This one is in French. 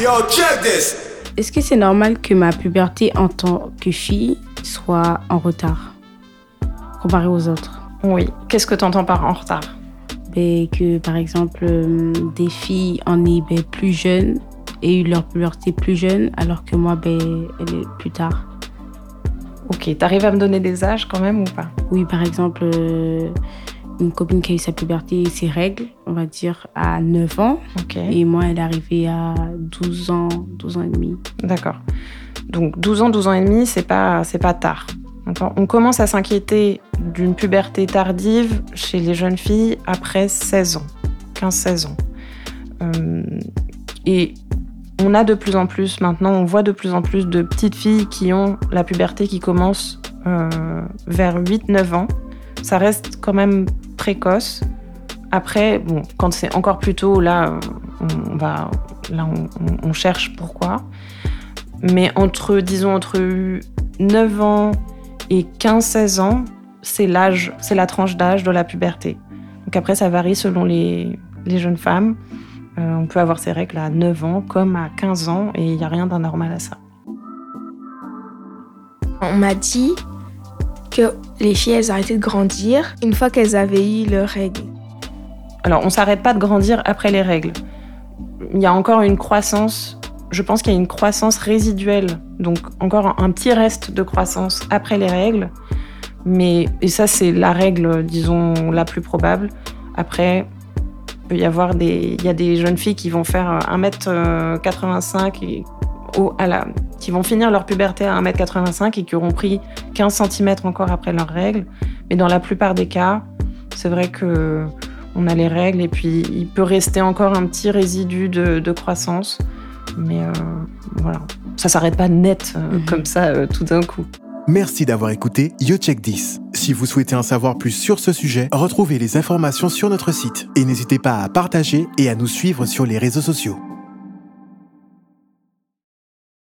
Yo, check this. Est-ce que c'est normal que ma puberté en tant que fille soit en retard comparé aux autres? Oui. Qu'est-ce que tu entends par en retard? Ben, Que par exemple, euh, des filles en aient ben, plus jeunes et eu leur puberté plus jeune, alors que moi, ben, elle est plus tard. Ok, t'arrives à me donner des âges quand même ou pas? Oui, par exemple, euh, une copine qui a eu sa puberté et ses règles, on va dire, à 9 ans. Ok. Et moi, elle est arrivée à 12 ans, 12 ans et demi. D'accord. Donc 12 ans, 12 ans et demi, c'est pas, c'est pas tard. On commence à s'inquiéter d'une puberté tardive chez les jeunes filles après 16 ans, 15-16 ans. Euh, et on a de plus en plus, maintenant, on voit de plus en plus de petites filles qui ont la puberté qui commence euh, vers 8-9 ans. Ça reste quand même précoce. Après, bon, quand c'est encore plus tôt, là, on va, là, on, cherche pourquoi. Mais entre, disons, entre 9 ans et 15-16 ans, c'est l'âge, c'est la tranche d'âge de la puberté. Donc après, ça varie selon les, les jeunes femmes. Euh, on peut avoir ses règles à 9 ans comme à 15 ans et il n'y a rien d'anormal à ça. On m'a dit que les filles, elles arrêtaient de grandir une fois qu'elles avaient eu leurs règles. Alors, on s'arrête pas de grandir après les règles. Il y a encore une croissance, je pense qu'il y a une croissance résiduelle, donc encore un, petit reste de croissance après les règles. Mais, ça, c'est la règle, disons, la plus probable. Après, il peut y avoir des, a des jeunes filles qui vont faire 1m85 et, au- à la, qui vont finir leur puberté à 1m85 et qui auront pris 15 cm encore après leurs règles. Mais dans la plupart des cas, c'est vrai que on a les règles et puis il peut rester encore un petit résidu de, de croissance. Mais euh, voilà, ça s'arrête pas net euh, Mhm. comme ça euh, tout d'un coup. Merci d'avoir écouté You Check This. Si vous souhaitez en savoir plus sur ce sujet, retrouvez les informations sur notre site et n'hésitez pas à partager et à nous suivre sur les réseaux sociaux.